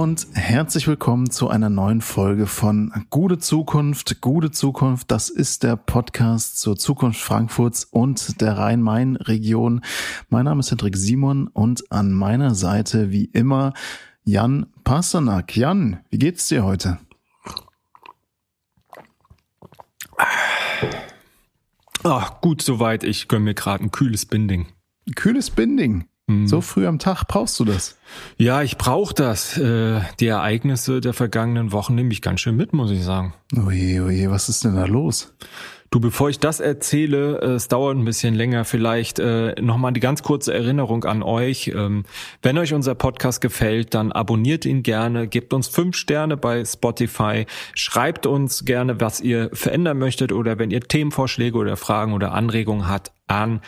Und herzlich willkommen zu einer neuen Folge von Gute Zukunft. Gute Zukunft, das ist der Podcast zur Zukunft Frankfurts und der Rhein-Main-Region. Mein Name ist Hendrik Simon und an meiner Seite wie immer Jan Pasternak. Jan, wie geht's dir heute? Ach, gut soweit. Ich gönne mir gerade ein kühles Binding. Kühles Binding? Hm. So früh am Tag brauchst du das? Ja, ich brauche das. Äh, die Ereignisse der vergangenen Wochen nehme ich ganz schön mit, muss ich sagen. Oje, oje, was ist denn da los? Du, bevor ich das erzähle, äh, es dauert ein bisschen länger, vielleicht äh, nochmal die ganz kurze Erinnerung an euch. Ähm, wenn euch unser Podcast gefällt, dann abonniert ihn gerne, gebt uns fünf Sterne bei Spotify, schreibt uns gerne, was ihr verändern möchtet oder wenn ihr Themenvorschläge oder Fragen oder Anregungen habt an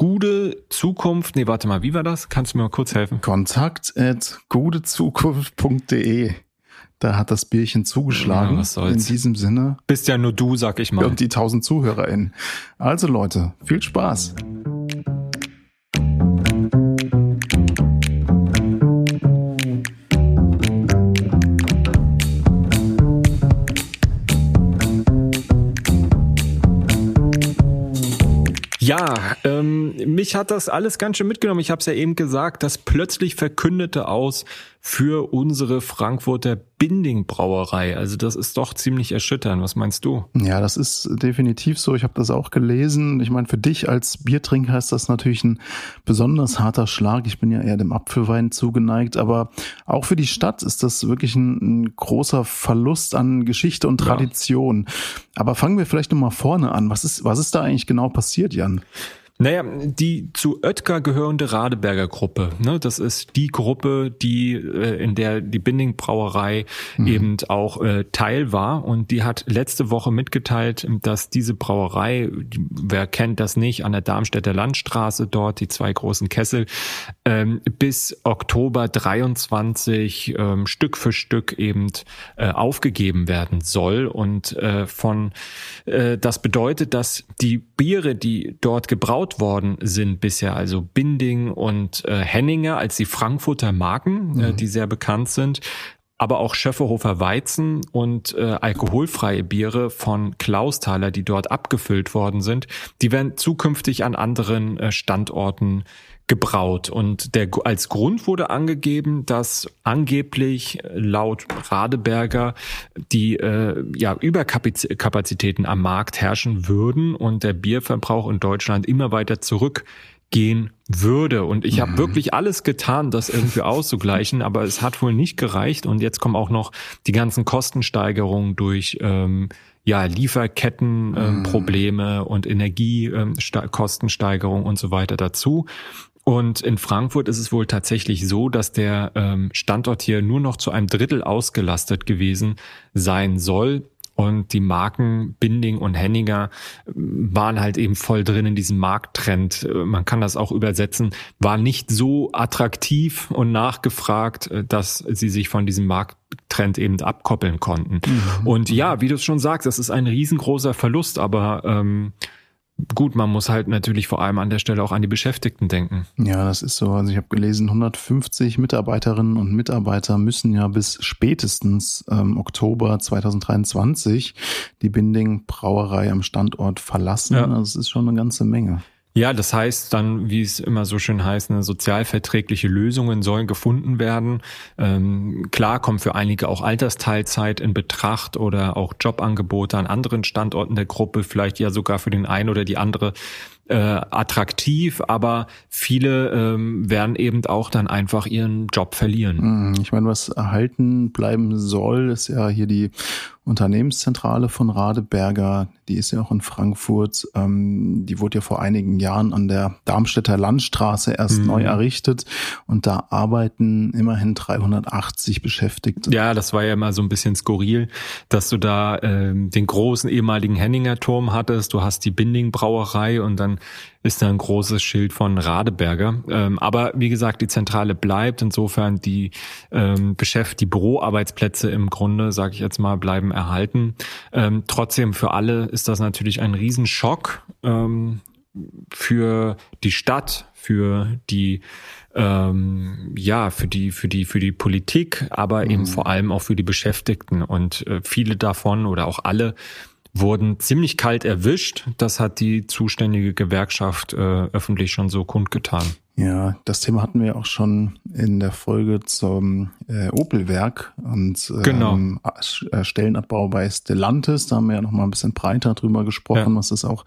gute Zukunft, nee, warte mal, wie war das? Kannst du mir mal kurz helfen? Kontakt at gutezukunft.de. Da hat das Bierchen zugeschlagen. Ja, was soll's. In diesem Sinne. Bist ja nur du, sag ich mal. Und die tausend ZuhörerInnen. Also Leute, viel Spaß. Ja, ähm, mich hat das alles ganz schön mitgenommen. Ich habe es ja eben gesagt, das plötzlich verkündete aus für unsere Frankfurter Binding Brauerei. Also das ist doch ziemlich erschütternd. Was meinst du? Ja, das ist definitiv so. Ich habe das auch gelesen. Ich meine, für dich als Biertrinker ist das natürlich ein besonders harter Schlag. Ich bin ja eher dem Apfelwein zugeneigt, aber auch für die Stadt ist das wirklich ein, ein großer Verlust an Geschichte und Tradition. Ja. Aber fangen wir vielleicht nochmal vorne an. Was ist, was ist da eigentlich genau passiert, Jan? Naja, die zu Oetker gehörende Radeberger Gruppe, ne, das ist die Gruppe, die äh, in der die Binding Brauerei mhm. eben auch äh, Teil war und die hat letzte Woche mitgeteilt, dass diese Brauerei, wer kennt das nicht, an der Darmstädter Landstraße dort, die zwei großen Kessel, ähm, bis Oktober 23 ähm, Stück für Stück eben äh, aufgegeben werden soll und äh, von äh, das bedeutet, dass die Biere, die dort gebraut gebaut worden sind bisher, also Binding und äh, Henninger als die Frankfurter Marken, äh, mhm. äh, die sehr bekannt sind, aber auch Schöfferhofer Weizen und äh, alkoholfreie Biere von Klausthaler, die dort abgefüllt worden sind, die werden zukünftig an anderen äh, Standorten gebraut. Und der, als Grund wurde angegeben, dass angeblich laut Radeberger die äh, ja, Überkapazitäten am Markt herrschen würden und der Bierverbrauch in Deutschland immer weiter zurückgehen würde. Und ich habe mhm. wirklich alles getan, das irgendwie auszugleichen, aber es hat wohl nicht gereicht. Und jetzt kommen auch noch die ganzen Kostensteigerungen durch ähm, ja, Lieferkettenprobleme ähm, mhm. und Energiekostensteigerung ähm, und so weiter dazu. Und in Frankfurt ist es wohl tatsächlich so, dass der ähm, Standort hier nur noch zu einem Drittel ausgelastet gewesen sein soll. Und die Marken Binding und Henninger ähm, waren halt eben voll drin in diesem Markttrend. Äh, man kann das auch übersetzen, war nicht so attraktiv und nachgefragt, äh, dass sie sich von diesem Markttrend eben abkoppeln konnten. Mhm. Und ja, wie du es schon sagst, das ist ein riesengroßer Verlust, aber ähm, gut, man muss halt natürlich vor allem an der Stelle auch an die Beschäftigten denken. Ja, das ist so. Also ich habe gelesen, 150 Mitarbeiterinnen und Mitarbeiter müssen ja bis spätestens ähm, Oktober 2023 die Binding Brauerei am Standort verlassen. Ja. Das ist schon eine ganze Menge. Ja, das heißt dann, wie es immer so schön heißt, eine sozialverträgliche Lösungen sollen gefunden werden. Ähm, klar kommt für einige auch Altersteilzeit in Betracht oder auch Jobangebote an anderen Standorten der Gruppe, vielleicht ja sogar für den einen oder die andere äh, attraktiv, aber viele ähm, werden eben auch dann einfach ihren Job verlieren. Hm, ich meine, was erhalten bleiben soll, ist ja hier die Unternehmenszentrale von Radeberger, die ist ja auch in Frankfurt. Ähm, die wurde ja vor einigen Jahren an der Darmstädter Landstraße erst mhm. neu errichtet und da arbeiten immerhin 380 Beschäftigte. Ja, das war ja immer so ein bisschen skurril, dass du da ähm, den großen ehemaligen Henninger Turm hattest, du hast die Binding Brauerei und dann ist da ein großes Schild von Radeberger. Ähm, aber wie gesagt, die Zentrale bleibt. Insofern die ähm, Beschäft, die Büroarbeitsplätze im Grunde, sage ich jetzt mal, bleiben erhalten. Ähm, trotzdem für alle ist das natürlich ein Riesenschock. Ähm, für die Stadt, für die ähm, ja für die für die für die Politik, aber mhm. eben vor allem auch für die Beschäftigten und äh, viele davon oder auch alle wurden ziemlich kalt erwischt. Das hat die zuständige Gewerkschaft äh, öffentlich schon so kundgetan. Ja, das Thema hatten wir auch schon in der Folge zum äh, Opelwerk und genau. ähm, genau. Stellenabbau bei Stellantis. Da haben wir ja noch mal ein bisschen breiter drüber gesprochen, ja. was es auch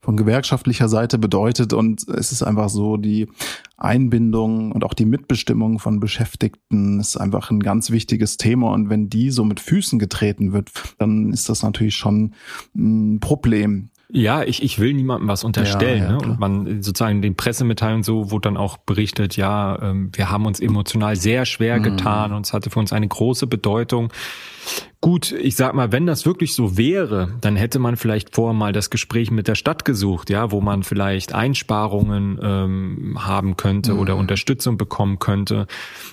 von gewerkschaftlicher Seite bedeutet. Und es ist einfach so, die Einbindung und auch die Mitbestimmung von Beschäftigten ist einfach ein ganz wichtiges Thema. Und wenn die so mit Füßen getreten wird, dann ist das natürlich schon ein Problem. Ja, ich, ich will niemandem was unterstellen. Ja, ja, ne? Und man sozusagen den Pressemitteilungen so wurde dann auch berichtet, ja, ähm, wir haben uns emotional sehr schwer mhm. getan und es hatte für uns eine große Bedeutung. Gut, ich sag mal, wenn das wirklich so wäre, dann hätte man vielleicht vorher mal das Gespräch mit der Stadt gesucht, ja, wo man vielleicht Einsparungen ähm, haben könnte mhm. oder Unterstützung bekommen könnte.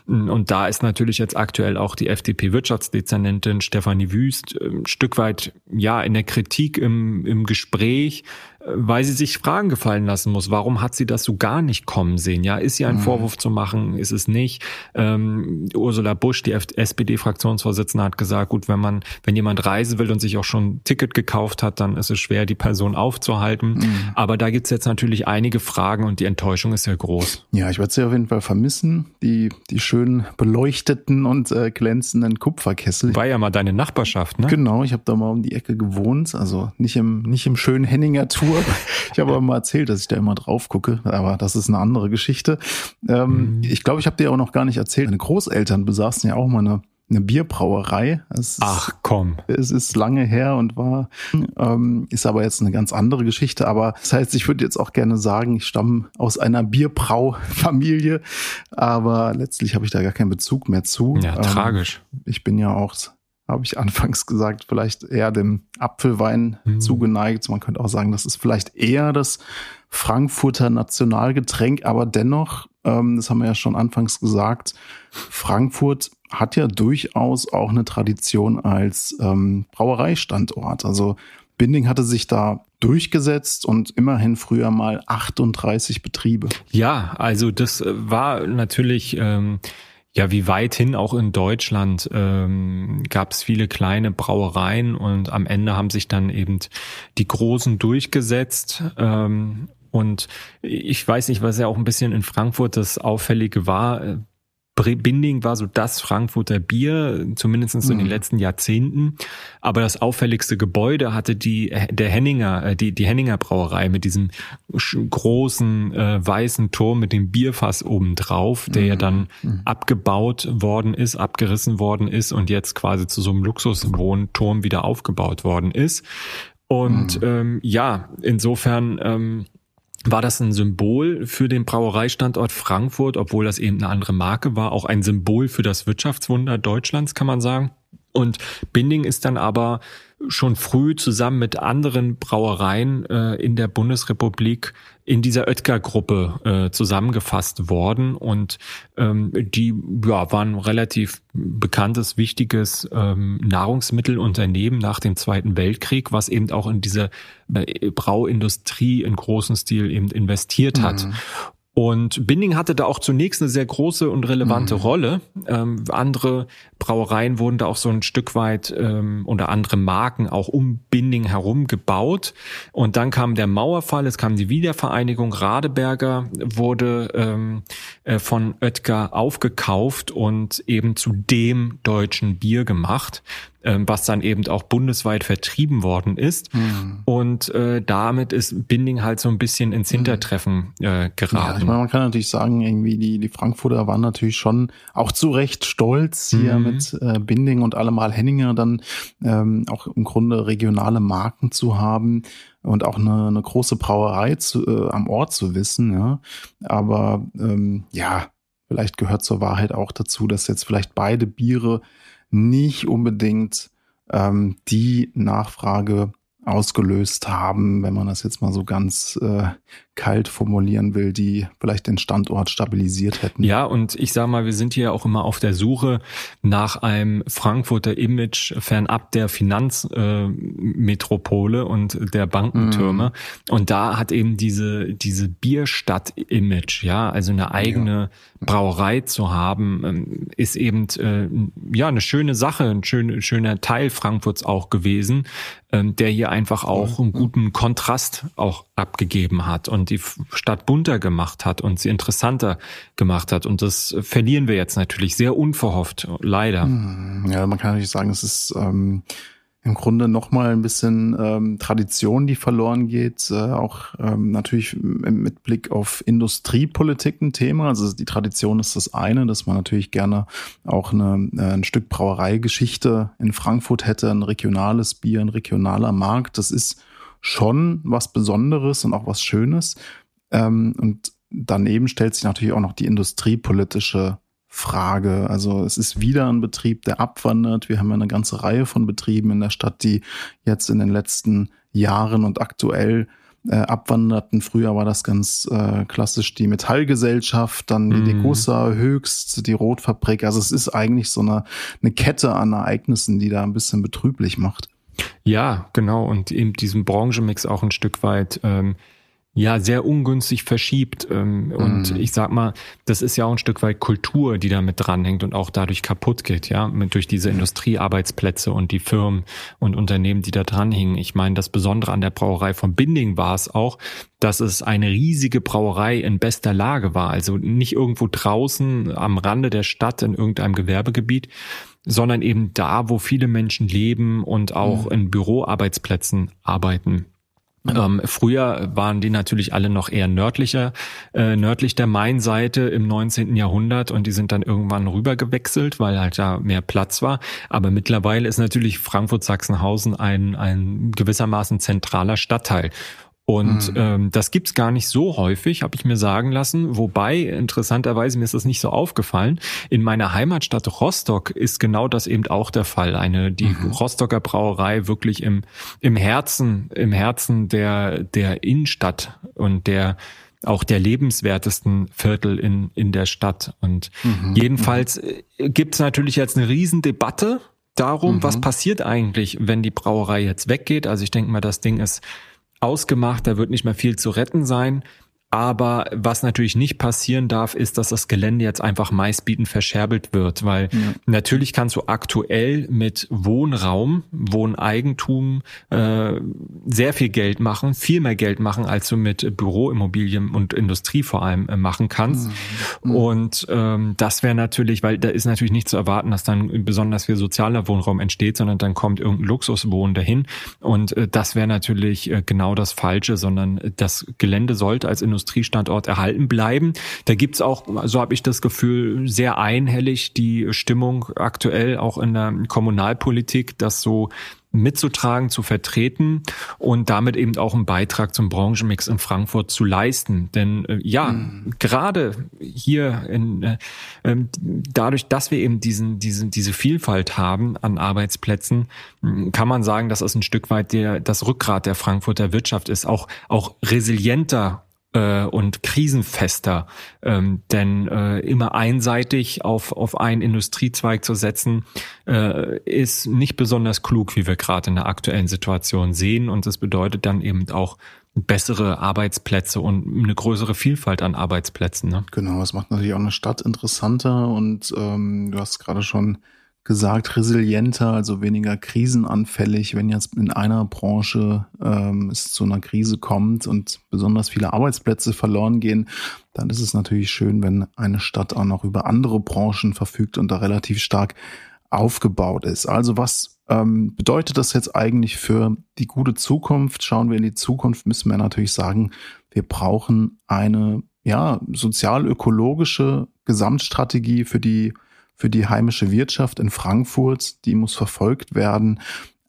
Und da ist natürlich jetzt aktuell auch die FDP-Wirtschaftsdezernentin Stefanie Wüst äh, ein Stück weit ja in der Kritik im, im Gespräch, weil sie sich Fragen gefallen lassen muss. Warum hat sie das so gar nicht kommen sehen? Ja, ist ihr ein mhm. Vorwurf zu machen? Ist es nicht? Ähm, Ursula Busch, die SPD-Fraktionsvorsitzende, hat gesagt, gut, wenn man, wenn jemand reisen will und sich auch schon ein Ticket gekauft hat, dann ist es schwer, die Person aufzuhalten. Mhm. Aber da gibt's jetzt natürlich einige Fragen und die Enttäuschung ist ja groß. Ja, ich werde sie auf jeden Fall vermissen, die, die schön beleuchteten und äh, glänzenden Kupferkessel. War ja mal deine Nachbarschaft, ne? Genau, ich habe da mal um die Ecke gewohnt, also nicht im, nicht im schönen Henninger Tour Tour. Ich habe aber mal erzählt, dass ich da immer drauf gucke, aber das ist eine andere Geschichte. Ähm, mhm. Ich glaube, ich habe dir auch noch gar nicht erzählt. Meine Großeltern besaßen ja auch mal eine eine Bierbrauerei. Es Ach komm. Es ist lange her und war, ähm, ist aber jetzt eine ganz andere Geschichte. Aber das heißt, ich würde jetzt auch gerne sagen, ich stamme aus einer Bierbraufamilie, aber letztlich habe ich da gar keinen Bezug mehr zu. Ja, ähm, tragisch. Ich bin ja auch habe ich anfangs gesagt, vielleicht eher dem Apfelwein mhm. zugeneigt. Man könnte auch sagen, das ist vielleicht eher das Frankfurter Nationalgetränk, aber dennoch, ähm, das haben wir ja schon anfangs gesagt, Frankfurt hat ja durchaus auch eine Tradition als ähm, Brauereistandort. Also Binding hatte sich da durchgesetzt und immerhin früher mal 38 Betriebe. Ja, also das äh, war natürlich ähm, ja, wie weithin auch in Deutschland ähm, gab es viele kleine Brauereien und am Ende haben sich dann eben die Großen durchgesetzt. Ähm, und ich weiß nicht, was ja auch ein bisschen in Frankfurt das Auffällige war. Binding war so das Frankfurter Bier, zumindest in den mhm. letzten Jahrzehnten. Aber das auffälligste Gebäude hatte die, der Henninger, äh, die, die Henninger Brauerei mit diesem großen äh, weißen Turm mit dem Bierfass obendrauf, der mhm. ja dann mhm. abgebaut worden ist, abgerissen worden ist und jetzt quasi zu so einem Luxuswohnturm wieder aufgebaut worden ist. Und mhm. ähm, ja, insofern ähm, war das ein Symbol für den Brauereistandort Frankfurt, obwohl das eben eine andere Marke war, auch ein Symbol für das Wirtschaftswunder Deutschlands, kann man sagen. Und Binding ist dann aber schon früh zusammen mit anderen Brauereien äh, in der Bundesrepublik in dieser Oetker-Gruppe äh, zusammengefasst worden und ähm, die ja, waren relativ bekanntes, wichtiges ähm, Nahrungsmittelunternehmen nach dem Zweiten Weltkrieg, was eben auch in diese äh, Brauindustrie in großen Stil eben investiert hat. Mhm. Und Binding hatte da auch zunächst eine sehr große und relevante mhm. Rolle. Ähm, andere Brauereien wurden da auch so ein Stück weit ähm, oder andere Marken auch um Binding herum gebaut. Und dann kam der Mauerfall, es kam die Wiedervereinigung. Radeberger wurde ähm, äh, von Oetker aufgekauft und eben zu dem deutschen Bier gemacht was dann eben auch bundesweit vertrieben worden ist. Mhm. Und äh, damit ist Binding halt so ein bisschen ins hm. Hintertreffen äh, geraten. Ja, ich meine, man kann natürlich sagen, irgendwie die, die Frankfurter waren natürlich schon auch zu Recht stolz hier mhm. mit äh, Binding und allemal Henninger dann ähm, auch im Grunde regionale Marken zu haben und auch eine, eine große Brauerei zu, äh, am Ort zu wissen. Ja. Aber ähm, ja, vielleicht gehört zur Wahrheit auch dazu, dass jetzt vielleicht beide Biere nicht unbedingt ähm, die Nachfrage ausgelöst haben, wenn man das jetzt mal so ganz äh, kalt formulieren will, die vielleicht den Standort stabilisiert hätten. Ja, und ich sage mal, wir sind hier auch immer auf der Suche nach einem Frankfurter Image fernab der Finanzmetropole äh, und der Bankentürme. Mm. Und da hat eben diese diese Bierstadt-Image, ja, also eine eigene ja. Brauerei zu haben, ähm, ist eben äh, ja eine schöne Sache, ein schön, schöner Teil Frankfurts auch gewesen, ähm, der hier einfach auch einen guten Kontrast auch abgegeben hat. Und und die Stadt bunter gemacht hat und sie interessanter gemacht hat. Und das verlieren wir jetzt natürlich sehr unverhofft, leider. Hm, ja, man kann natürlich sagen, es ist ähm, im Grunde nochmal ein bisschen ähm, Tradition, die verloren geht. Äh, auch ähm, natürlich mit Blick auf Industriepolitik ein Thema. Also die Tradition ist das eine, dass man natürlich gerne auch eine, äh, ein Stück Brauereigeschichte in Frankfurt hätte, ein regionales Bier, ein regionaler Markt. Das ist schon was Besonderes und auch was Schönes. Ähm, und daneben stellt sich natürlich auch noch die industriepolitische Frage. Also es ist wieder ein Betrieb, der abwandert. Wir haben ja eine ganze Reihe von Betrieben in der Stadt, die jetzt in den letzten Jahren und aktuell äh, abwanderten. Früher war das ganz äh, klassisch die Metallgesellschaft, dann die mm. Degussa höchst, die Rotfabrik. Also es ist eigentlich so eine, eine Kette an Ereignissen, die da ein bisschen betrüblich macht. Ja, genau. Und eben diesen Branchenmix auch ein Stück weit ähm, ja sehr ungünstig verschiebt. Ähm, und mhm. ich sag mal, das ist ja auch ein Stück weit Kultur, die da mit dranhängt und auch dadurch kaputt geht, ja, mit, durch diese Industriearbeitsplätze und die Firmen und Unternehmen, die da dranhängen. Ich meine, das Besondere an der Brauerei von Binding war es auch, dass es eine riesige Brauerei in bester Lage war. Also nicht irgendwo draußen am Rande der Stadt in irgendeinem Gewerbegebiet, sondern eben da, wo viele Menschen leben und auch mhm. in Büroarbeitsplätzen arbeiten. Ähm, früher waren die natürlich alle noch eher nördlicher, äh, nördlich der Mainseite im 19. Jahrhundert und die sind dann irgendwann rüber gewechselt, weil halt da mehr Platz war. Aber mittlerweile ist natürlich Frankfurt-Sachsenhausen ein, ein gewissermaßen zentraler Stadtteil. Und mhm. ähm, das gibt's gar nicht so häufig, habe ich mir sagen lassen. Wobei, interessanterweise, mir ist das nicht so aufgefallen. In meiner Heimatstadt Rostock ist genau das eben auch der Fall. Eine, die mhm. Rostocker Brauerei wirklich im, im Herzen, im Herzen der, der Innenstadt und der auch der lebenswertesten Viertel in, in der Stadt. Und mhm. jedenfalls äh, gibt's natürlich jetzt eine Riesendebatte darum, was mhm. passiert eigentlich, wenn die Brauerei jetzt weggeht. Also ich denke mal, das Ding ist ausgemacht, da wird nicht mehr viel zu retten sein. Aber was natürlich nicht passieren darf, ist, dass das Gelände jetzt einfach meistbietend verscherbelt wird, weil ja. natürlich kannst du aktuell mit Wohnraum, Wohneigentum äh, sehr viel Geld machen, viel mehr Geld machen, als du mit Büroimmobilien und Industrie vor allem äh, machen kannst. Mhm. Und ähm, das wäre natürlich, weil da ist natürlich nicht zu erwarten, dass dann besonders viel sozialer Wohnraum entsteht, sondern dann kommt irgendein Luxuswohn dahin. Und äh, das wäre natürlich äh, genau das Falsche, sondern das Gelände sollte als Industrie Industriestandort erhalten bleiben. Da gibt's auch, so habe ich das Gefühl, sehr einhellig die Stimmung aktuell auch in der Kommunalpolitik, dass so mitzutragen, zu vertreten und damit eben auch einen Beitrag zum Branchenmix in Frankfurt zu leisten. Denn äh, ja, mhm. gerade hier in, äh, äh, dadurch, dass wir eben diesen, diesen, diese Vielfalt haben an Arbeitsplätzen, kann man sagen, dass es ein Stück weit der, das Rückgrat der Frankfurter Wirtschaft ist, auch, auch resilienter äh, und krisenfester. Ähm, denn äh, immer einseitig auf, auf einen Industriezweig zu setzen, äh, ist nicht besonders klug, wie wir gerade in der aktuellen Situation sehen. Und das bedeutet dann eben auch bessere Arbeitsplätze und eine größere Vielfalt an Arbeitsplätzen. Ne? Genau, es macht natürlich auch eine Stadt interessanter und ähm, du hast gerade schon gesagt, resilienter, also weniger krisenanfällig, wenn jetzt in einer Branche ähm, es zu einer Krise kommt und besonders viele Arbeitsplätze verloren gehen, dann ist es natürlich schön, wenn eine Stadt auch noch über andere Branchen verfügt und da relativ stark aufgebaut ist. Also was ähm, bedeutet das jetzt eigentlich für die gute Zukunft? Schauen wir in die Zukunft, müssen wir natürlich sagen, wir brauchen eine ja sozial-ökologische Gesamtstrategie für die für die heimische Wirtschaft in Frankfurt, die muss verfolgt werden,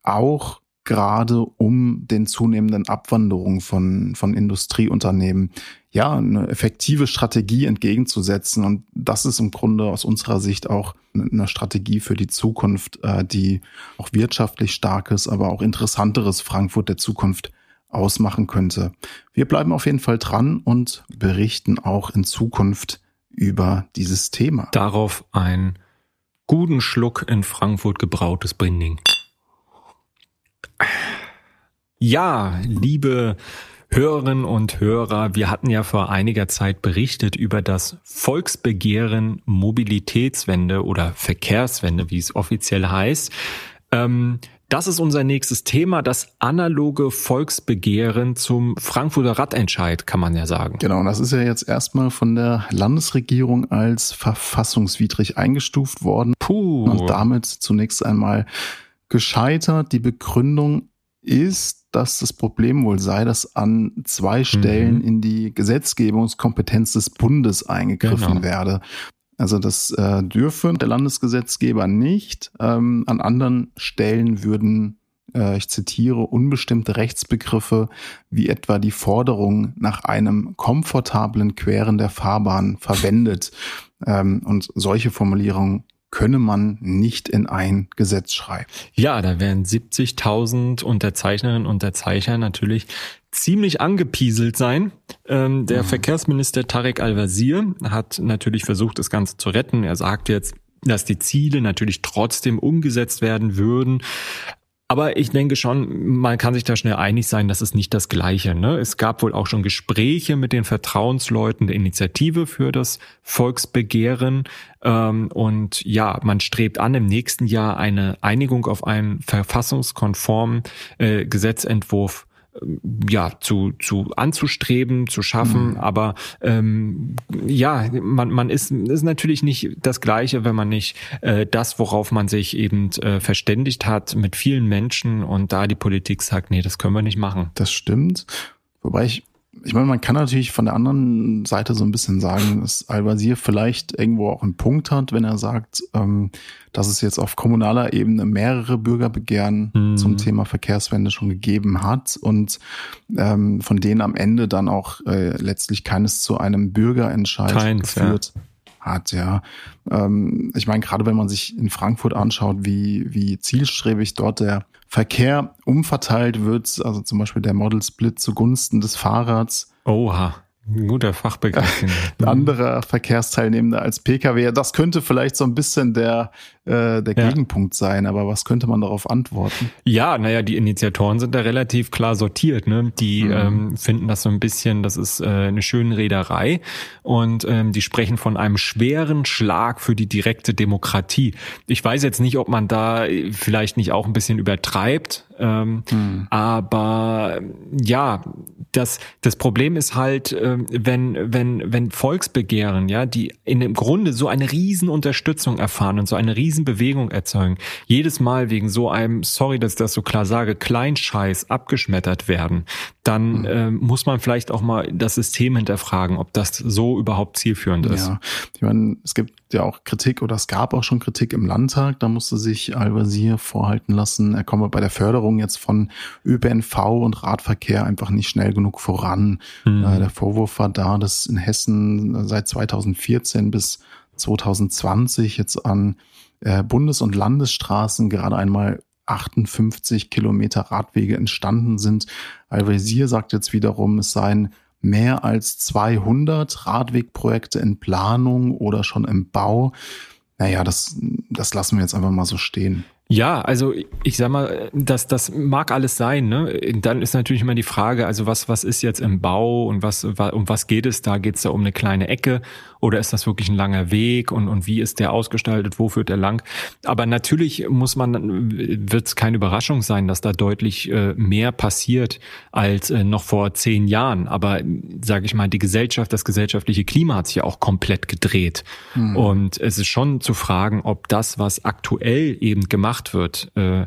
auch gerade um den zunehmenden Abwanderung von, von Industrieunternehmen ja eine effektive Strategie entgegenzusetzen. Und das ist im Grunde aus unserer Sicht auch eine Strategie für die Zukunft, äh, die auch wirtschaftlich starkes, aber auch interessanteres Frankfurt der Zukunft ausmachen könnte. Wir bleiben auf jeden Fall dran und berichten auch in Zukunft über dieses Thema. Darauf ein guten Schluck in Frankfurt gebrautes Brinding. Ja, liebe Hörerinnen und Hörer, wir hatten ja vor einiger Zeit berichtet über das Volksbegehren Mobilitätswende oder Verkehrswende, wie es offiziell heißt. Ähm, das ist unser nächstes Thema, das analoge Volksbegehren zum Frankfurter Radentscheid, kann man ja sagen. Genau, das ist ja jetzt erstmal von der Landesregierung als verfassungswidrig eingestuft worden. Puh. Und damit zunächst einmal gescheitert. Die Begründung ist, dass das Problem wohl sei, dass an zwei Stellen mhm. in die Gesetzgebungskompetenz des Bundes eingegriffen genau. werde. Also das äh, dürfe der Landesgesetzgeber nicht. Ähm, an anderen Stellen würden, äh, ich zitiere, unbestimmte Rechtsbegriffe wie etwa die Forderung nach einem komfortablen Queren der Fahrbahn verwendet. Ähm, und solche Formulierungen könne man nicht in ein Gesetz schreiben. Ja, da wären 70.000 Unterzeichnerinnen und Unterzeichner natürlich ziemlich angepieselt sein. Ähm, der mhm. Verkehrsminister Tarek Al-Wazir hat natürlich versucht, das Ganze zu retten. Er sagt jetzt, dass die Ziele natürlich trotzdem umgesetzt werden würden. Aber ich denke schon, man kann sich da schnell einig sein, das ist nicht das Gleiche. Ne? Es gab wohl auch schon Gespräche mit den Vertrauensleuten der Initiative für das Volksbegehren. Ähm, und ja, man strebt an, im nächsten Jahr eine Einigung auf einen verfassungskonformen äh, Gesetzentwurf ja zu zu anzustreben, zu schaffen. Mhm. Aber ähm, ja, man man ist ist natürlich nicht das Gleiche, wenn man nicht äh, das, worauf man sich eben äh, verständigt hat, mit vielen Menschen und da die Politik sagt, nee, das können wir nicht machen. Das stimmt. Wobei ich ich meine, man kann natürlich von der anderen Seite so ein bisschen sagen, dass Al-Wazir vielleicht irgendwo auch einen Punkt hat, wenn er sagt, ähm, dass es jetzt auf kommunaler Ebene mehrere Bürgerbegehren mhm. zum Thema Verkehrswende schon gegeben hat und ähm, von denen am Ende dann auch äh, letztlich keines zu einem Bürgerentscheid Keins, geführt. Ja hat, ja. Ähm, ich meine, gerade wenn man sich in Frankfurt anschaut, wie, wie zielstrebig dort der Verkehr umverteilt wird, also zum Beispiel der Model Split zugunsten des Fahrrads. Oha. Ein guter Fachbegriff. Ein anderer Verkehrsteilnehmender als Pkw. Das könnte vielleicht so ein bisschen der, äh, der ja. Gegenpunkt sein, aber was könnte man darauf antworten? Ja, naja, die Initiatoren sind da relativ klar sortiert. Ne? Die mhm. ähm, finden das so ein bisschen, das ist äh, eine schöne Rederei und ähm, die sprechen von einem schweren Schlag für die direkte Demokratie. Ich weiß jetzt nicht, ob man da vielleicht nicht auch ein bisschen übertreibt, ähm, mhm. aber ja, das, das Problem ist halt, äh, wenn, wenn, wenn Volksbegehren, ja, die in dem Grunde so eine riesen Unterstützung erfahren und so eine riesen Bewegung erzeugen, jedes Mal wegen so einem, sorry, dass ich das so klar sage, Kleinscheiß abgeschmettert werden, dann mhm. äh, muss man vielleicht auch mal das System hinterfragen, ob das so überhaupt zielführend ist. Ja, ich meine, es gibt ja auch Kritik oder es gab auch schon Kritik im Landtag, da musste sich Al-Wazir vorhalten lassen, er komme bei der Förderung jetzt von ÖPNV und Radverkehr einfach nicht schnell genug voran. Mhm. Äh, der Vorwurf war da, dass in Hessen seit 2014 bis 2020 jetzt an äh, Bundes- und Landesstraßen gerade einmal 58 Kilometer Radwege entstanden sind. Al-Wazir sagt jetzt wiederum, es seien mehr als 200 Radwegprojekte in Planung oder schon im Bau. Naja, das, das lassen wir jetzt einfach mal so stehen. Ja, also ich sag mal, das, das mag alles sein. Ne? Dann ist natürlich immer die Frage, also was, was ist jetzt im Bau und was, um was geht es da? Geht es da um eine kleine Ecke oder ist das wirklich ein langer Weg und, und wie ist der ausgestaltet? Wo führt er lang? Aber natürlich muss man, wird es keine Überraschung sein, dass da deutlich äh, mehr passiert als äh, noch vor zehn Jahren. Aber sage ich mal, die Gesellschaft, das gesellschaftliche Klima hat sich ja auch komplett gedreht. Mhm. Und es ist schon zu fragen, ob das, was aktuell eben gemacht gemacht wird, äh,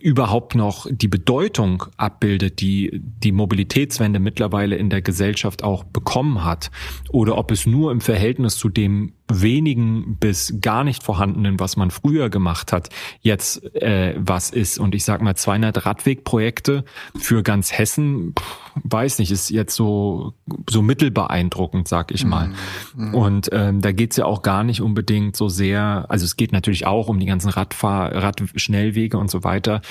überhaupt noch die Bedeutung abbildet, die die Mobilitätswende mittlerweile in der Gesellschaft auch bekommen hat, oder ob es nur im Verhältnis zu dem wenigen bis gar nicht vorhandenen, was man früher gemacht hat, jetzt äh, was ist. Und ich sag mal, 200 Radwegprojekte für ganz Hessen, pff, weiß nicht, ist jetzt so so mittelbeeindruckend, sag ich mal. Mhm. Und ähm, da geht's ja auch gar nicht unbedingt so sehr, also es geht natürlich auch um die ganzen Radfahr Radschnellwege und so weiter.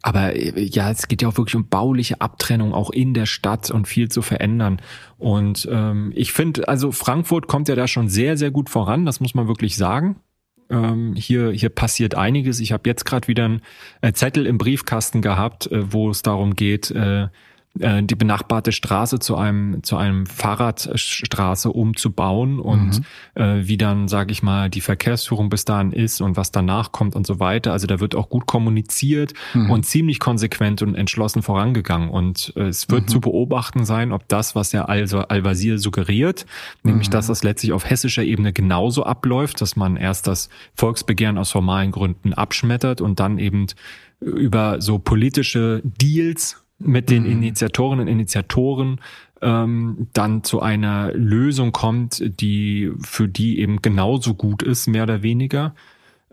Aber äh, ja, es geht ja auch wirklich um bauliche Abtrennung auch in der Stadt und viel zu verändern. Und ähm, ich finde, also Frankfurt kommt ja da schon sehr, sehr gut voran, das muss man wirklich sagen. Ähm, hier, hier passiert einiges. Ich habe jetzt gerade wieder einen äh, Zettel im Briefkasten gehabt, äh, wo es darum geht, äh, äh, die benachbarte Straße zu einem zu einem Fahrradstraße umzubauen und mhm. äh, wie dann sage ich mal die Verkehrsführung bis dahin ist und was danach kommt und so weiter. Also da wird auch gut kommuniziert mhm. und ziemlich konsequent und entschlossen vorangegangen und äh, es wird mhm. zu beobachten sein, ob das, was ja also Al-Wazir suggeriert, nämlich dass mhm. das letztlich auf hessischer Ebene genauso abläuft, dass man erst das Volksbegehren aus formalen Gründen abschmettert und dann eben über so politische Deals mit den mhm. Initiatorinnen und Initiatoren ähm, dann zu einer Lösung kommt, die für die eben genauso gut ist, mehr oder weniger.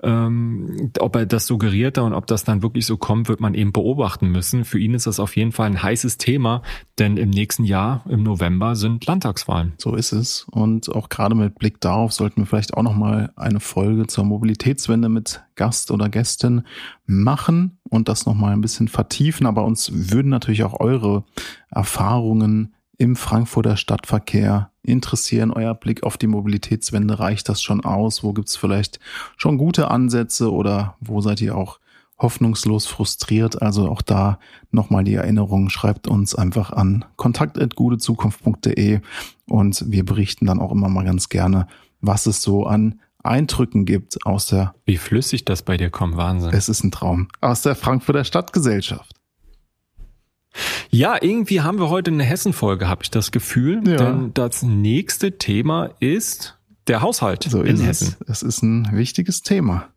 Ähm, ob er das suggeriert und ob das dann wirklich so kommt, wird man eben beobachten müssen. Für ihn ist das auf jeden Fall ein heißes Thema, denn im nächsten Jahr, im November, sind Landtagswahlen. So ist es. Und auch gerade mit Blick darauf sollten wir vielleicht auch nochmal eine Folge zur Mobilitätswende mit Gast oder Gästin machen und das nochmal ein bisschen vertiefen. Aber uns würden natürlich auch eure Erfahrungen im Frankfurter Stadtverkehr interessieren? Euer Blick auf die Mobilitätswende, reicht das schon aus? Wo gibt's vielleicht schon gute Ansätze oder wo seid ihr auch hoffnungslos frustriert? Also auch da nochmal die Erinnerung, schreibt uns einfach an kontakt.gudezukunft.de und wir berichten dann auch immer mal ganz gerne, was es so an Eindrücken gibt aus der... Wie flüssig das bei dir kommt, Wahnsinn. Es ist ein Traum. Aus der Frankfurter Stadtgesellschaft. Ja, irgendwie haben wir heute eine Hessen-Folge, habe ich das Gefühl. Ja. Denn das nächste Thema ist der Haushalt so in Hessen. Es. es ist ein wichtiges Thema.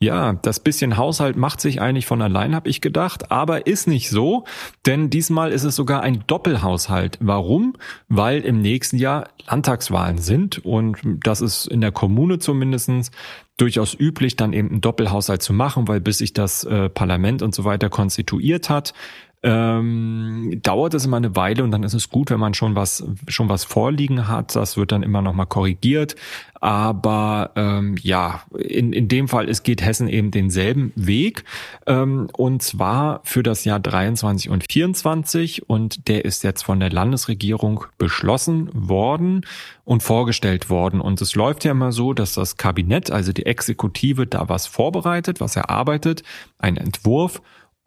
Ja, das bisschen Haushalt macht sich eigentlich von allein, habe ich gedacht, aber ist nicht so, denn diesmal ist es sogar ein Doppelhaushalt. Warum? Weil im nächsten Jahr Landtagswahlen sind und das ist in der Kommune zumindestens durchaus üblich, dann eben einen Doppelhaushalt zu machen, weil bis sich das äh, Parlament und so weiter konstituiert hat, ähm, dauert es immer eine Weile und dann ist es gut, wenn man schon was schon was vorliegen hat. Das wird dann immer noch mal korrigiert. Aber ähm, ja, in, in dem Fall es geht Hessen eben denselben Weg ähm, und zwar für das Jahr 23 und 24 und der ist jetzt von der Landesregierung beschlossen worden und vorgestellt worden. Und es läuft ja immer so, dass das Kabinett, also die Exekutive, da was vorbereitet, was erarbeitet, ein Entwurf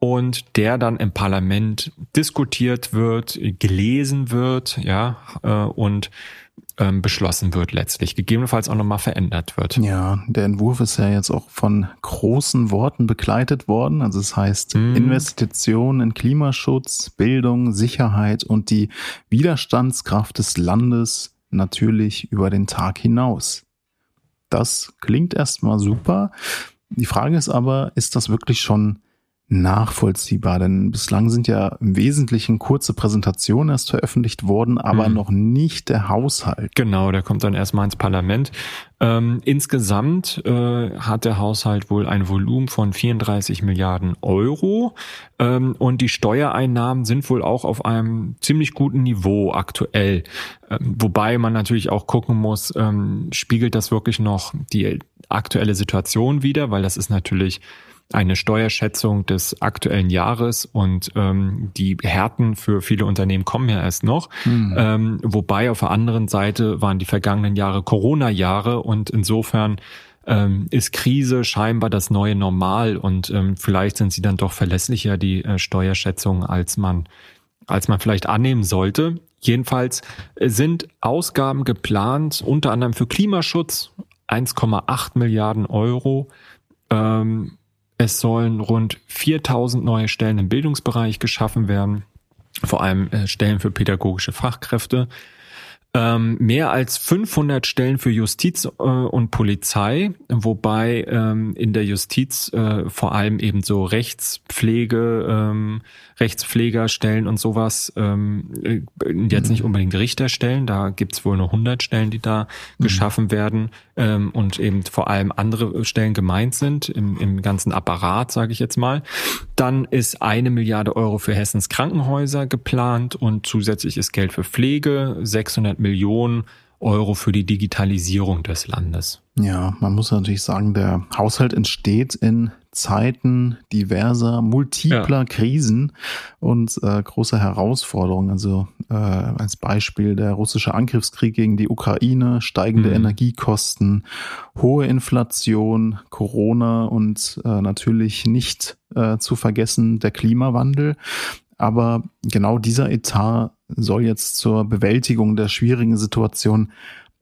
und der dann im Parlament diskutiert wird, gelesen wird, ja, äh, und ähm, beschlossen wird letztlich, gegebenenfalls auch nochmal verändert wird. Ja, der Entwurf ist ja jetzt auch von großen Worten begleitet worden. Also es das heißt mm. Investitionen in Klimaschutz, Bildung, Sicherheit und die Widerstandskraft des Landes natürlich über den Tag hinaus. Das klingt erstmal super. Die Frage ist aber, ist das wirklich schon nachvollziehbar, denn bislang sind ja im Wesentlichen kurze Präsentationen erst veröffentlicht worden, aber mhm. noch nicht der Haushalt. Genau, der kommt dann erstmal ins Parlament. Ähm, insgesamt äh, hat der Haushalt wohl ein Volumen von 34 Milliarden Euro ähm, und die Steuereinnahmen sind wohl auch auf einem ziemlich guten Niveau aktuell. Ähm, wobei man natürlich auch gucken muss, ähm, spiegelt das wirklich noch die aktuelle Situation wieder, weil das ist natürlich eine Steuerschätzung des aktuellen Jahres und ähm, die Härten für viele Unternehmen kommen ja erst noch. Mhm. Ähm, wobei auf der anderen Seite waren die vergangenen Jahre Corona-Jahre und insofern ähm, ist Krise scheinbar das neue Normal und ähm, vielleicht sind sie dann doch verlässlicher, die äh, Steuerschätzungen, als man, als man vielleicht annehmen sollte. Jedenfalls sind Ausgaben geplant, unter anderem für Klimaschutz 1,8 Milliarden Euro. Ähm, es sollen rund 4000 neue Stellen im Bildungsbereich geschaffen werden, vor allem äh, Stellen für pädagogische Fachkräfte. Ähm, mehr als 500 Stellen für Justiz äh, und Polizei, wobei ähm, in der Justiz äh, vor allem eben so Rechtspflege, ähm, Rechtspflegerstellen und sowas, ähm, äh, jetzt nicht unbedingt Richterstellen, da gibt's wohl nur 100 Stellen, die da mhm. geschaffen werden ähm, und eben vor allem andere Stellen gemeint sind im, im ganzen Apparat, sage ich jetzt mal. Dann ist eine Milliarde Euro für Hessens Krankenhäuser geplant und zusätzlich ist Geld für Pflege, 600 Millionen Euro für die Digitalisierung des Landes. Ja, man muss natürlich sagen, der Haushalt entsteht in Zeiten diverser, multipler ja. Krisen und äh, großer Herausforderungen. Also äh, als Beispiel der russische Angriffskrieg gegen die Ukraine, steigende mhm. Energiekosten, hohe Inflation, Corona und äh, natürlich nicht äh, zu vergessen der Klimawandel. Aber genau dieser Etat soll jetzt zur Bewältigung der schwierigen Situation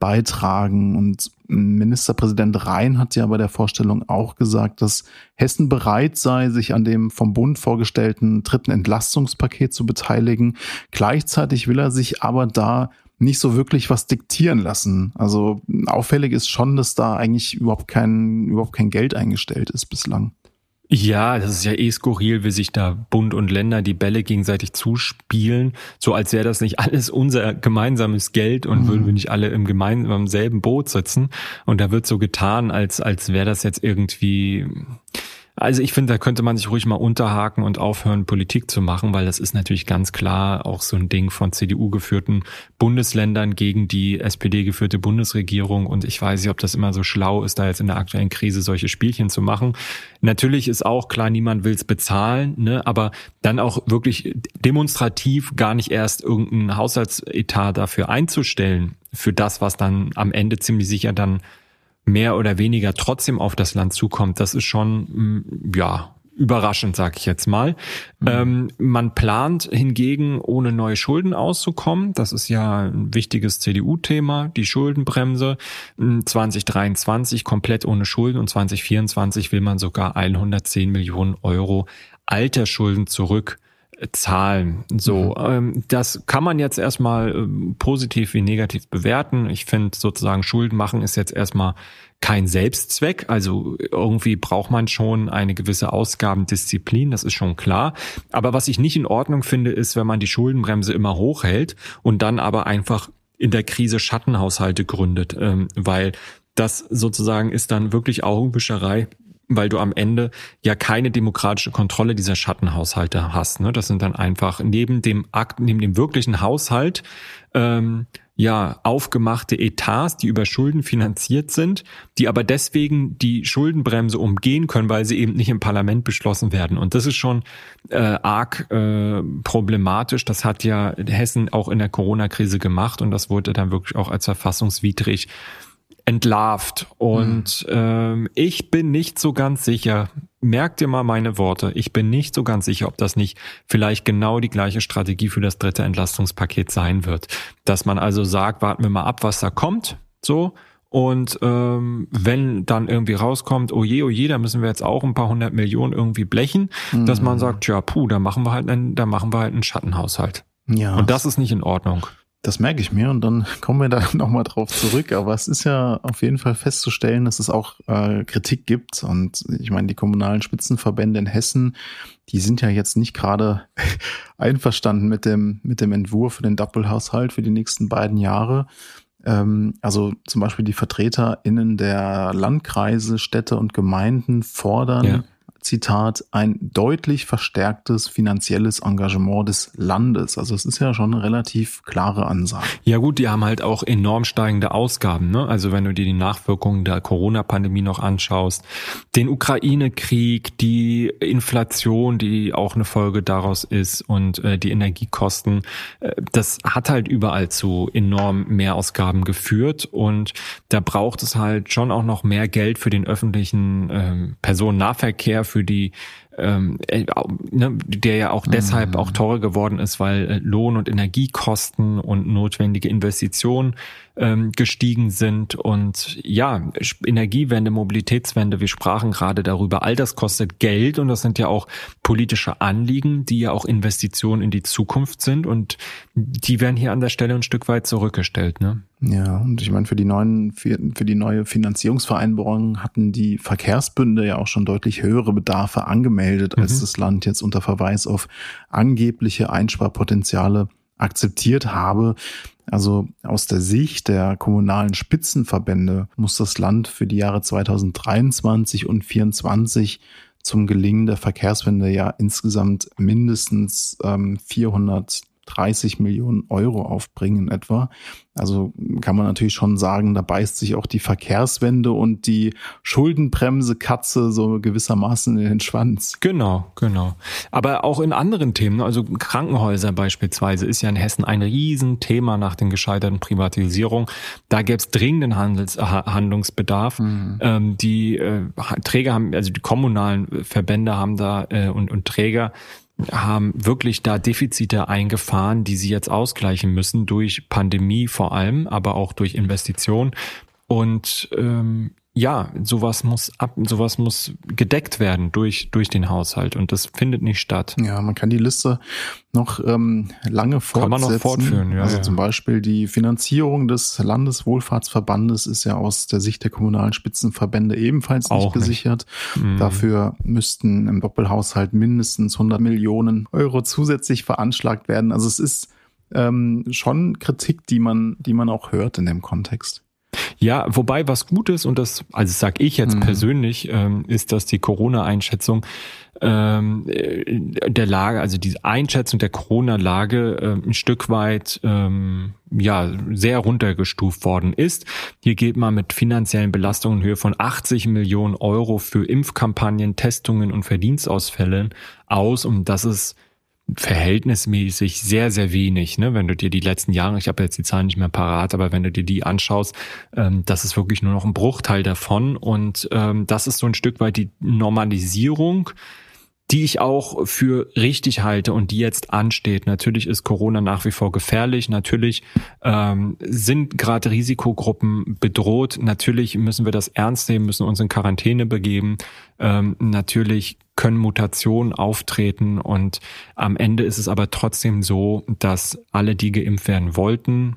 beitragen. Und Ministerpräsident Rhein hat ja bei der Vorstellung auch gesagt, dass Hessen bereit sei, sich an dem vom Bund vorgestellten dritten Entlastungspaket zu beteiligen. Gleichzeitig will er sich aber da nicht so wirklich was diktieren lassen. Also auffällig ist schon, dass da eigentlich überhaupt kein, überhaupt kein Geld eingestellt ist bislang. Ja, das ist ja eh skurril, wie sich da Bund und Länder die Bälle gegenseitig zuspielen, so als wäre das nicht alles unser gemeinsames Geld und mhm. würden wir nicht alle im gemeinsamen selben Boot sitzen. Und da wird so getan, als, als wäre das jetzt irgendwie also ich finde, da könnte man sich ruhig mal unterhaken und aufhören, Politik zu machen, weil das ist natürlich ganz klar auch so ein Ding von CDU geführten Bundesländern gegen die SPD geführte Bundesregierung. Und ich weiß nicht, ob das immer so schlau ist, da jetzt in der aktuellen Krise solche Spielchen zu machen. Natürlich ist auch klar, niemand will es bezahlen, ne? aber dann auch wirklich demonstrativ gar nicht erst irgendeinen Haushaltsetat dafür einzustellen, für das, was dann am Ende ziemlich sicher dann mehr oder weniger trotzdem auf das Land zukommt, das ist schon, mm, ja, überraschend, sag ich jetzt mal. Mhm. Ähm, man plant hingegen, ohne neue Schulden auszukommen. Das ist ja ein wichtiges CDU-Thema, die Schuldenbremse. 2023 komplett ohne Schulden und 2024 will man sogar 110 Millionen Euro Altersschulden zurück Zahlen. So, mhm. ähm, das kann man jetzt erstmal ähm, positiv wie negativ bewerten. Ich finde sozusagen Schulden machen ist jetzt erstmal kein Selbstzweck. Also irgendwie braucht man schon eine gewisse Ausgabendisziplin, das ist schon klar. Aber was ich nicht in Ordnung finde, ist, wenn man die Schuldenbremse immer hochhält und dann aber einfach in der Krise Schattenhaushalte gründet, ähm, weil das sozusagen ist dann wirklich Augenwischerei weil du am Ende ja keine demokratische Kontrolle dieser Schattenhaushalte hast. Ne? Das sind dann einfach neben dem Akt, neben dem wirklichen Haushalt ähm, ja aufgemachte Etats, die über Schulden finanziert sind, die aber deswegen die Schuldenbremse umgehen können, weil sie eben nicht im Parlament beschlossen werden. Und das ist schon äh, arg äh, problematisch. Das hat ja Hessen auch in der Corona-Krise gemacht und das wurde dann wirklich auch als verfassungswidrig entlarvt. Und mhm. ähm, ich bin nicht so ganz sicher, merkt dir mal meine Worte, ich bin nicht so ganz sicher, ob das nicht vielleicht genau die gleiche Strategie für das dritte Entlastungspaket sein wird. Dass man also sagt, warten wir mal ab, was da kommt, so. Und ähm, wenn dann irgendwie rauskommt, oh je, oh je, da müssen wir jetzt auch ein paar hundert Millionen irgendwie blechen, mhm. dass man mhm. sagt, ja, puh, da machen wir halt einen, da machen wir halt einen Schattenhaushalt. Ja. Und das ist nicht in Ordnung. Das merke ich mir und dann kommen wir da nochmal drauf zurück. Aber es ist ja auf jeden Fall festzustellen, dass es auch äh, Kritik gibt. Und ich meine, die kommunalen Spitzenverbände in Hessen, die sind ja jetzt nicht gerade einverstanden mit dem, mit dem Entwurf für den Doppelhaushalt für die nächsten beiden Jahre. Ähm, also zum Beispiel die VertreterInnen der Landkreise, Städte und Gemeinden fordern ja. Zitat, ein deutlich verstärktes finanzielles Engagement des Landes. Also es ist ja schon eine relativ klare Ansage. Ja gut, die haben halt auch enorm steigende Ausgaben. Ne? Also wenn du dir die Nachwirkungen der Corona-Pandemie noch anschaust, den Ukraine-Krieg, die Inflation, die auch eine Folge daraus ist und äh, die Energiekosten, äh, das hat halt überall zu enorm Mehrausgaben geführt und da braucht es halt schon auch noch mehr Geld für den öffentlichen äh, Personennahverkehr, für die ähm, äh, ne, der ja auch deshalb mhm. auch teurer geworden ist, weil äh, Lohn- und Energiekosten und notwendige Investitionen ähm, gestiegen sind. Und ja, Energiewende, Mobilitätswende, wir sprachen gerade darüber, all das kostet Geld und das sind ja auch politische Anliegen, die ja auch Investitionen in die Zukunft sind und die werden hier an der Stelle ein Stück weit zurückgestellt. Ne? Ja, und ich meine, für die neuen, für, für die neue Finanzierungsvereinbarung hatten die Verkehrsbünde ja auch schon deutlich höhere Bedarfe angemeldet, als mhm. das Land jetzt unter Verweis auf angebliche Einsparpotenziale akzeptiert habe. Also aus der Sicht der kommunalen Spitzenverbände muss das Land für die Jahre 2023 und 2024 zum Gelingen der Verkehrswende ja insgesamt mindestens ähm, 400 30 Millionen Euro aufbringen etwa. Also kann man natürlich schon sagen, da beißt sich auch die Verkehrswende und die Schuldenbremse Katze so gewissermaßen in den Schwanz. Genau, genau. Aber auch in anderen Themen, also Krankenhäuser beispielsweise, ist ja in Hessen ein Riesenthema nach den gescheiterten Privatisierungen. Da gäbe es dringenden Handels, Handlungsbedarf. Mhm. Ähm, die äh, Träger haben, also die kommunalen Verbände haben da äh, und, und Träger haben wirklich da Defizite eingefahren, die sie jetzt ausgleichen müssen durch Pandemie vor allem, aber auch durch Investitionen. Und ähm, ja, sowas muss ab, sowas muss gedeckt werden durch durch den Haushalt und das findet nicht statt. Ja, man kann die Liste noch ähm, lange fortsetzen. Kann man noch fortführen, ja. Also ja. zum Beispiel die Finanzierung des Landeswohlfahrtsverbandes ist ja aus der Sicht der kommunalen Spitzenverbände ebenfalls nicht Auch gesichert. Nicht. Mhm. Dafür müssten im Doppelhaushalt mindestens 100 Millionen Euro zusätzlich veranschlagt werden. Also es ist ähm, schon Kritik, die man, die man auch hört in dem Kontext. Ja, wobei was gut ist, und das, also sag ich jetzt mhm. persönlich, ähm, ist, dass die Corona-Einschätzung ähm, äh, der Lage, also die Einschätzung der Corona-Lage äh, ein Stück weit ähm, ja sehr runtergestuft worden ist. Hier geht man mit finanziellen Belastungen in Höhe von 80 Millionen Euro für Impfkampagnen, Testungen und Verdienstausfällen aus, und das ist verhältnismäßig sehr, sehr wenig. Ne? Wenn du dir die letzten Jahre, ich habe jetzt die Zahlen nicht mehr parat, aber wenn du dir die anschaust, ähm, das ist wirklich nur noch ein Bruchteil davon. Und ähm, das ist so ein Stück weit die Normalisierung die ich auch für richtig halte und die jetzt ansteht. Natürlich ist Corona nach wie vor gefährlich. Natürlich ähm, sind gerade Risikogruppen bedroht. Natürlich müssen wir das ernst nehmen, müssen uns in Quarantäne begeben. Ähm, natürlich können Mutationen auftreten und am Ende ist es aber trotzdem so, dass alle, die geimpft werden wollten,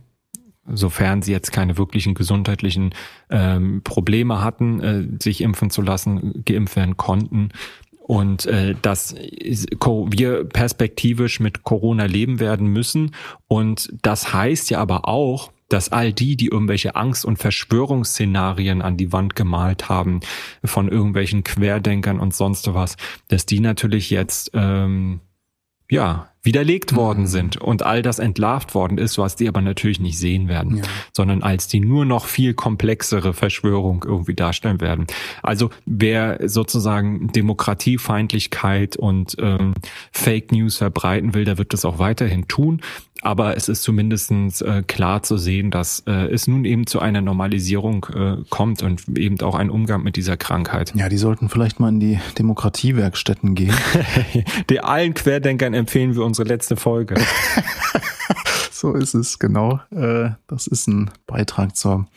sofern sie jetzt keine wirklichen gesundheitlichen ähm, Probleme hatten, äh, sich impfen zu lassen, geimpft werden konnten und äh, dass wir perspektivisch mit Corona leben werden müssen. Und das heißt ja aber auch, dass all die, die irgendwelche Angst- und Verschwörungsszenarien an die Wand gemalt haben, von irgendwelchen Querdenkern und sonst was, dass die natürlich jetzt ähm, ja widerlegt worden mhm. sind und all das entlarvt worden ist, was die aber natürlich nicht sehen werden, ja. sondern als die nur noch viel komplexere Verschwörung irgendwie darstellen werden. Also wer sozusagen Demokratiefeindlichkeit und ähm, Fake News verbreiten will, der wird das auch weiterhin tun. Aber es ist zumindestens äh, klar zu sehen, dass äh, es nun eben zu einer Normalisierung äh, kommt und eben auch ein Umgang mit dieser Krankheit. Ja, die sollten vielleicht mal in die Demokratiewerkstätten gehen. die allen Querdenkern empfehlen wir uns unsere letzte Folge. so ist es, genau. Äh, das ist ein Beitrag zur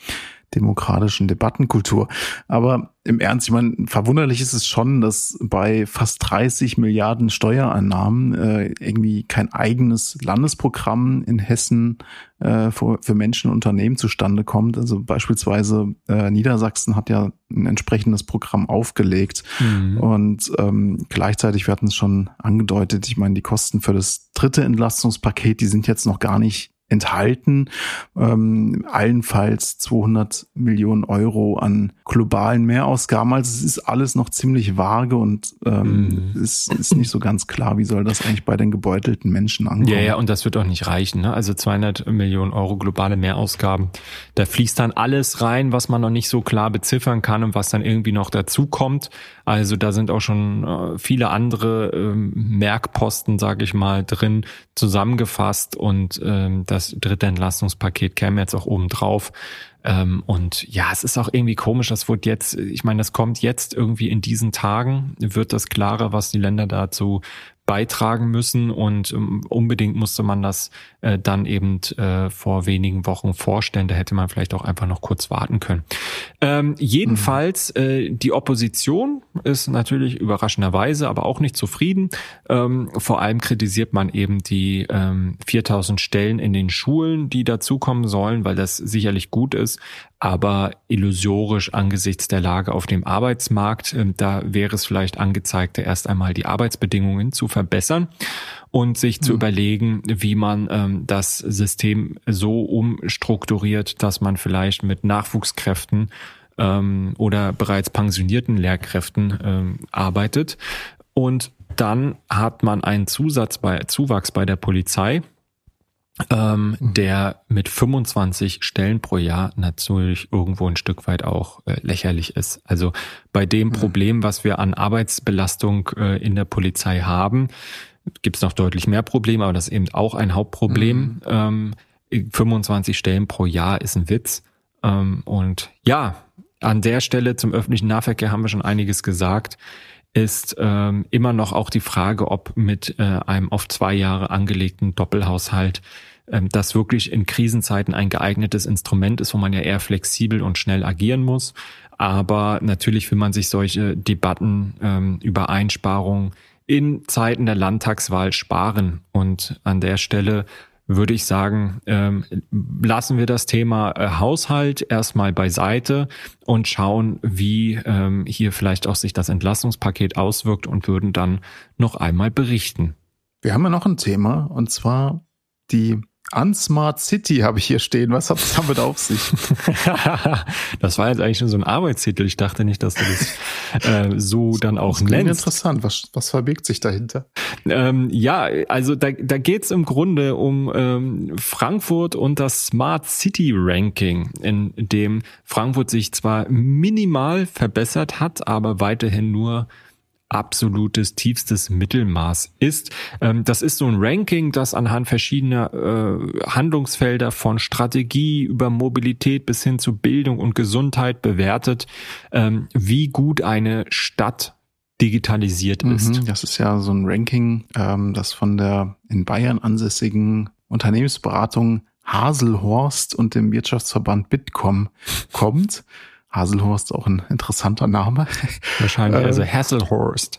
demokratischen Debattenkultur. Aber im Ernst, ich meine, verwunderlich ist es schon, dass bei fast 30 Milliarden Steuereinnahmen äh, irgendwie kein eigenes Landesprogramm in Hessen äh, für, für Menschen und Unternehmen zustande kommt. Also beispielsweise äh, Niedersachsen hat ja ein entsprechendes Programm aufgelegt. Mhm. Und ähm, gleichzeitig, wir hatten es schon angedeutet, ich meine, die Kosten für das dritte Entlastungspaket, die sind jetzt noch gar nicht enthalten. Ähm, allenfalls 200 Millionen Euro an globalen Mehrausgaben. Also es ist alles noch ziemlich vage und ähm, mhm. es ist nicht so ganz klar, wie soll das eigentlich bei den gebeutelten Menschen ankommen. Ja, ja, und das wird auch nicht reichen. Ne? Also 200 Millionen Euro globale Mehrausgaben. Da fließt dann alles rein, was man noch nicht so klar beziffern kann und was dann irgendwie noch dazu kommt. Also da sind auch schon äh, viele andere ähm, Merkposten, sage ich mal, drin zusammengefasst und ähm, da das dritte Entlastungspaket käme jetzt auch oben drauf. Ähm, und ja, es ist auch irgendwie komisch, das wird jetzt, ich meine, das kommt jetzt irgendwie in diesen Tagen, wird das klarer, was die Länder dazu beitragen müssen und um, unbedingt musste man das äh, dann eben äh, vor wenigen Wochen vorstellen. Da hätte man vielleicht auch einfach noch kurz warten können. Ähm, jedenfalls, mhm. äh, die Opposition ist natürlich überraschenderweise aber auch nicht zufrieden. Ähm, vor allem kritisiert man eben die ähm, 4000 Stellen in den Schulen, die dazukommen sollen, weil das sicherlich gut ist aber illusorisch angesichts der Lage auf dem Arbeitsmarkt. Ähm, da wäre es vielleicht angezeigt, erst einmal die Arbeitsbedingungen zu verbessern und sich zu mhm. überlegen, wie man ähm, das System so umstrukturiert, dass man vielleicht mit Nachwuchskräften ähm, oder bereits pensionierten Lehrkräften ähm, arbeitet. Und dann hat man einen Zusatz bei, Zuwachs bei der Polizei ähm, mhm. der mit 25 Stellen pro Jahr natürlich irgendwo ein Stück weit auch äh, lächerlich ist. Also bei dem mhm. Problem, was wir an Arbeitsbelastung äh, in der Polizei haben, gibt es noch deutlich mehr Probleme, aber das ist eben auch ein Hauptproblem. Mhm. Ähm, 25 Stellen pro Jahr ist ein Witz. Ähm, und ja, an der Stelle zum öffentlichen Nahverkehr haben wir schon einiges gesagt ist ähm, immer noch auch die Frage, ob mit äh, einem auf zwei Jahre angelegten Doppelhaushalt ähm, das wirklich in Krisenzeiten ein geeignetes Instrument ist, wo man ja eher flexibel und schnell agieren muss. Aber natürlich will man sich solche Debatten ähm, über Einsparungen in Zeiten der Landtagswahl sparen. Und an der Stelle würde ich sagen, ähm, lassen wir das Thema äh, Haushalt erstmal beiseite und schauen, wie ähm, hier vielleicht auch sich das Entlastungspaket auswirkt und würden dann noch einmal berichten. Wir haben ja noch ein Thema und zwar die Unsmart City habe ich hier stehen. Was hat das damit auf sich? das war jetzt eigentlich schon so ein Arbeitstitel. Ich dachte nicht, dass du das äh, so dann auch das nennst. Interessant. Was, was verbirgt sich dahinter? Ähm, ja, also da, da geht es im Grunde um ähm, Frankfurt und das Smart City Ranking, in dem Frankfurt sich zwar minimal verbessert hat, aber weiterhin nur absolutes tiefstes Mittelmaß ist. Ähm, das ist so ein Ranking, das anhand verschiedener äh, Handlungsfelder von Strategie über Mobilität bis hin zu Bildung und Gesundheit bewertet, ähm, wie gut eine Stadt digitalisiert mhm, ist. Das ist ja so ein Ranking, ähm, das von der in Bayern ansässigen Unternehmensberatung Haselhorst und dem Wirtschaftsverband Bitkom kommt. Haselhorst auch ein interessanter Name. Wahrscheinlich, also äh, Hasselhorst.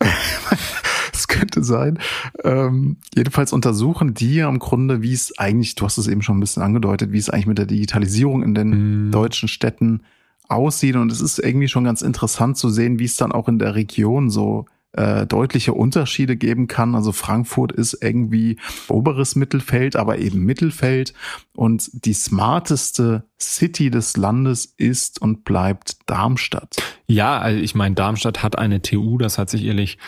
das könnte sein. Ähm, jedenfalls untersuchen die ja im Grunde, wie es eigentlich, du hast es eben schon ein bisschen angedeutet, wie es eigentlich mit der Digitalisierung in den mm. deutschen Städten aussieht. Und es ist irgendwie schon ganz interessant zu sehen, wie es dann auch in der Region so äh, deutliche Unterschiede geben kann. Also Frankfurt ist irgendwie oberes Mittelfeld, aber eben Mittelfeld. Und die smarteste City des Landes ist und bleibt Darmstadt. Ja, also ich meine, Darmstadt hat eine TU, das hat sicherlich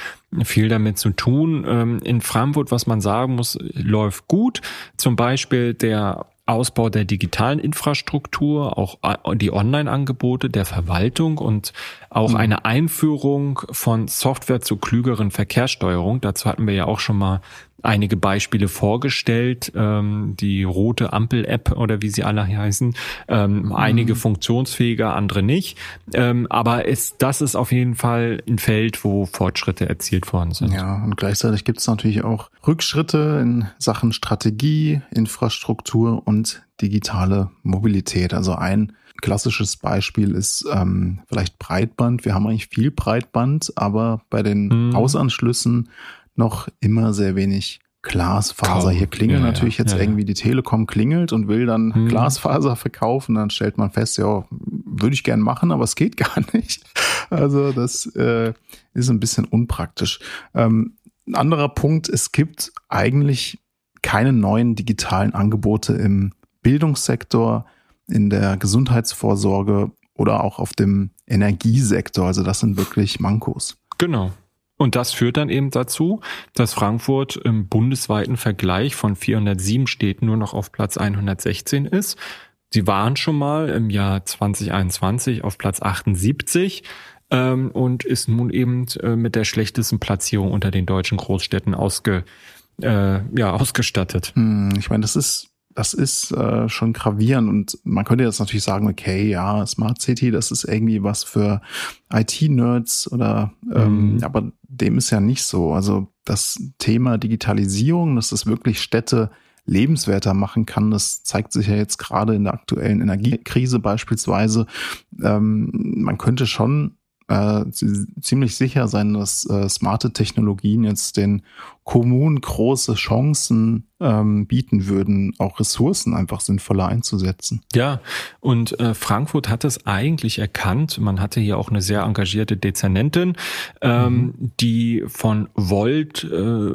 viel damit zu tun. Ähm, in Frankfurt, was man sagen muss, läuft gut. Zum Beispiel der Ausbau der digitalen Infrastruktur, auch äh, die Online-Angebote der Verwaltung und auch mhm. eine Einführung von Software zur klügeren Verkehrssteuerung. Dazu hatten wir ja auch schon mal einige Beispiele vorgestellt, ähm, die rote Ampel-App oder wie sie alle heißen, ähm, mhm. einige funktionsfähiger, andere nicht. Ähm, aber es, das ist auf jeden Fall ein Feld, wo Fortschritte erzielt worden sind. Ja, und gleichzeitig gibt es natürlich auch Rückschritte in Sachen Strategie, Infrastruktur und digitale Mobilität. Also ein klassisches Beispiel ist ähm, vielleicht Breitband. Wir haben eigentlich viel Breitband, aber bei den mhm. Hausanschlüssen noch immer sehr wenig Glasfaser. Kaum. Hier klingelt ja, natürlich ja, jetzt ja, irgendwie die Telekom klingelt und will dann hm. Glasfaser verkaufen. Dann stellt man fest, ja, würde ich gern machen, aber es geht gar nicht. Also das äh, ist ein bisschen unpraktisch. Ähm, ein anderer Punkt, es gibt eigentlich keine neuen digitalen Angebote im Bildungssektor, in der Gesundheitsvorsorge oder auch auf dem Energiesektor. Also das sind wirklich Mankos. Genau. Und das führt dann eben dazu, dass Frankfurt im bundesweiten Vergleich von 407 Städten nur noch auf Platz 116 ist. Sie waren schon mal im Jahr 2021 auf Platz 78 ähm, und ist nun eben äh, mit der schlechtesten Platzierung unter den deutschen Großstädten ausge, äh, ja, ausgestattet. Hm, ich meine, das ist das ist äh, schon gravierend und man könnte jetzt natürlich sagen, okay, ja, Smart City, das ist irgendwie was für IT-Nerds oder, ähm, mhm. aber dem ist ja nicht so. Also das Thema Digitalisierung, dass es wirklich Städte lebenswerter machen kann. Das zeigt sich ja jetzt gerade in der aktuellen Energiekrise beispielsweise. Ähm, man könnte schon äh, ziemlich sicher sein, dass äh, smarte Technologien jetzt den Kommunen große Chancen ähm, bieten würden, auch Ressourcen einfach sinnvoller einzusetzen. Ja, und äh, Frankfurt hat es eigentlich erkannt. Man hatte hier auch eine sehr engagierte Dezernentin, ähm, mhm. die von Volt äh,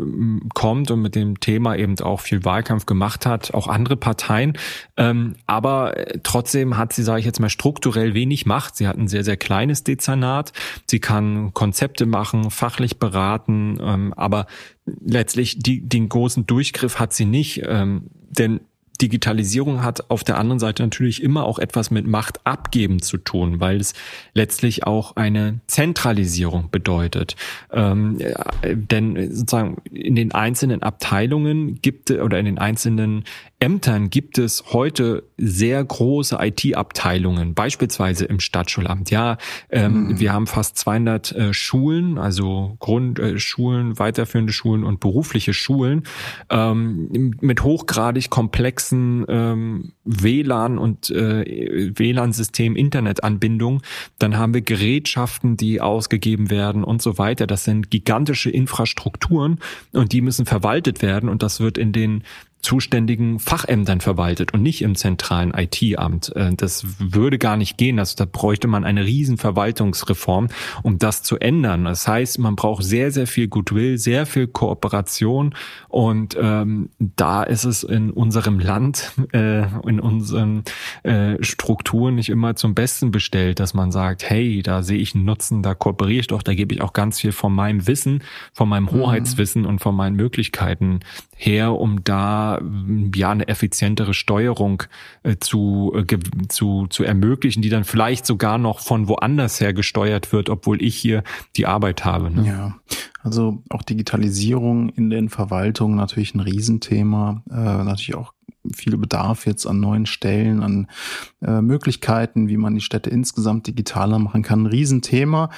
kommt und mit dem Thema eben auch viel Wahlkampf gemacht hat, auch andere Parteien. Ähm, aber trotzdem hat sie, sage ich jetzt mal, strukturell wenig Macht. Sie hat ein sehr, sehr kleines Dezernat. Sie kann Konzepte machen, fachlich beraten, ähm, aber letztlich die, den großen Durchgriff hat sie nicht, ähm, denn Digitalisierung hat auf der anderen Seite natürlich immer auch etwas mit Macht abgeben zu tun, weil es letztlich auch eine Zentralisierung bedeutet. Ähm, denn sozusagen in den einzelnen Abteilungen gibt oder in den einzelnen Ämtern gibt es heute sehr große IT-Abteilungen, beispielsweise im Stadtschulamt. Ja, ähm, mhm. wir haben fast 200 äh, Schulen, also Grundschulen, äh, weiterführende Schulen und berufliche Schulen ähm, mit hochgradig komplexen ähm, WLAN und äh, WLAN-System, Internetanbindung. Dann haben wir Gerätschaften, die ausgegeben werden und so weiter. Das sind gigantische Infrastrukturen und die müssen verwaltet werden und das wird in den zuständigen Fachämtern verwaltet und nicht im zentralen IT-Amt. Äh, das würde gar nicht gehen. Also da bräuchte man eine riesen Verwaltungsreform, um das zu ändern. Das heißt, man braucht sehr, sehr viel Goodwill, sehr viel Kooperation und ähm, da ist es in unserem Land, äh, in unseren äh, Strukturen nicht immer zum Besten bestellt, dass man sagt, hey, da sehe ich einen Nutzen, da kooperiere ich doch, da gebe ich auch ganz viel von meinem Wissen, von meinem mhm. Hoheitswissen und von meinen Möglichkeiten her, um da ja eine effizientere Steuerung äh, zu, äh, zu, zu ermöglichen, die dann vielleicht sogar noch von woanders her gesteuert wird, obwohl ich hier die Arbeit habe. Ne? Ja, also auch Digitalisierung in den Verwaltungen natürlich ein Riesenthema, äh, natürlich auch viel Bedarf jetzt an neuen Stellen, an äh, Möglichkeiten, wie man die Städte insgesamt digitaler machen kann. Ein Riesenthema.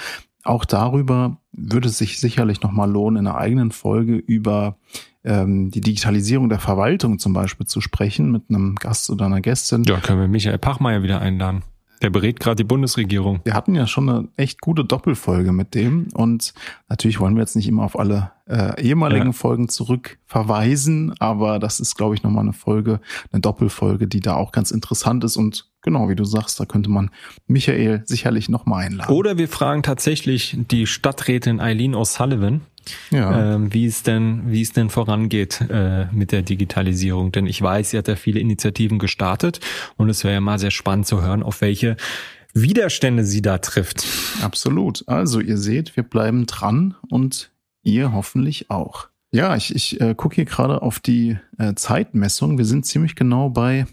Auch darüber würde es sich sicherlich nochmal lohnen, in einer eigenen Folge über ähm, die Digitalisierung der Verwaltung zum Beispiel zu sprechen mit einem Gast oder einer Gästin. Ja, können wir Michael Pachmeier wieder einladen. Der berät gerade die Bundesregierung. Wir hatten ja schon eine echt gute Doppelfolge mit dem und natürlich wollen wir jetzt nicht immer auf alle äh, ehemaligen ja. Folgen zurück verweisen, aber das ist, glaube ich, nochmal eine Folge, eine Doppelfolge, die da auch ganz interessant ist und genau, wie du sagst, da könnte man Michael sicherlich nochmal einladen. Oder wir fragen tatsächlich die Stadträtin Eileen O'Sullivan, ja. ähm, wie es denn, wie es denn vorangeht äh, mit der Digitalisierung. Denn ich weiß, sie hat ja viele Initiativen gestartet und es wäre ja mal sehr spannend zu hören, auf welche Widerstände sie da trifft. Absolut. Also ihr seht, wir bleiben dran und ihr hoffentlich auch. Ja, ich, ich äh, gucke hier gerade auf die äh, Zeitmessung. Wir sind ziemlich genau bei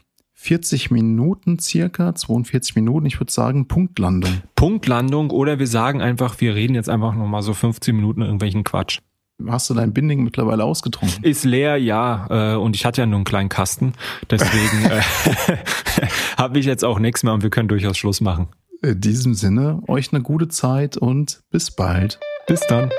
40 Minuten circa, 42 Minuten, ich würde sagen Punktlandung. Punktlandung oder wir sagen einfach, wir reden jetzt einfach nochmal so 15 Minuten irgendwelchen Quatsch. Hast du dein Binding mittlerweile ausgetrunken? Ist leer, ja. Äh, und ich hatte ja nur einen kleinen Kasten. Deswegen äh, habe ich jetzt auch nichts mehr und wir können durchaus Schluss machen. In diesem Sinne, euch eine gute Zeit und bis bald. Bis dann.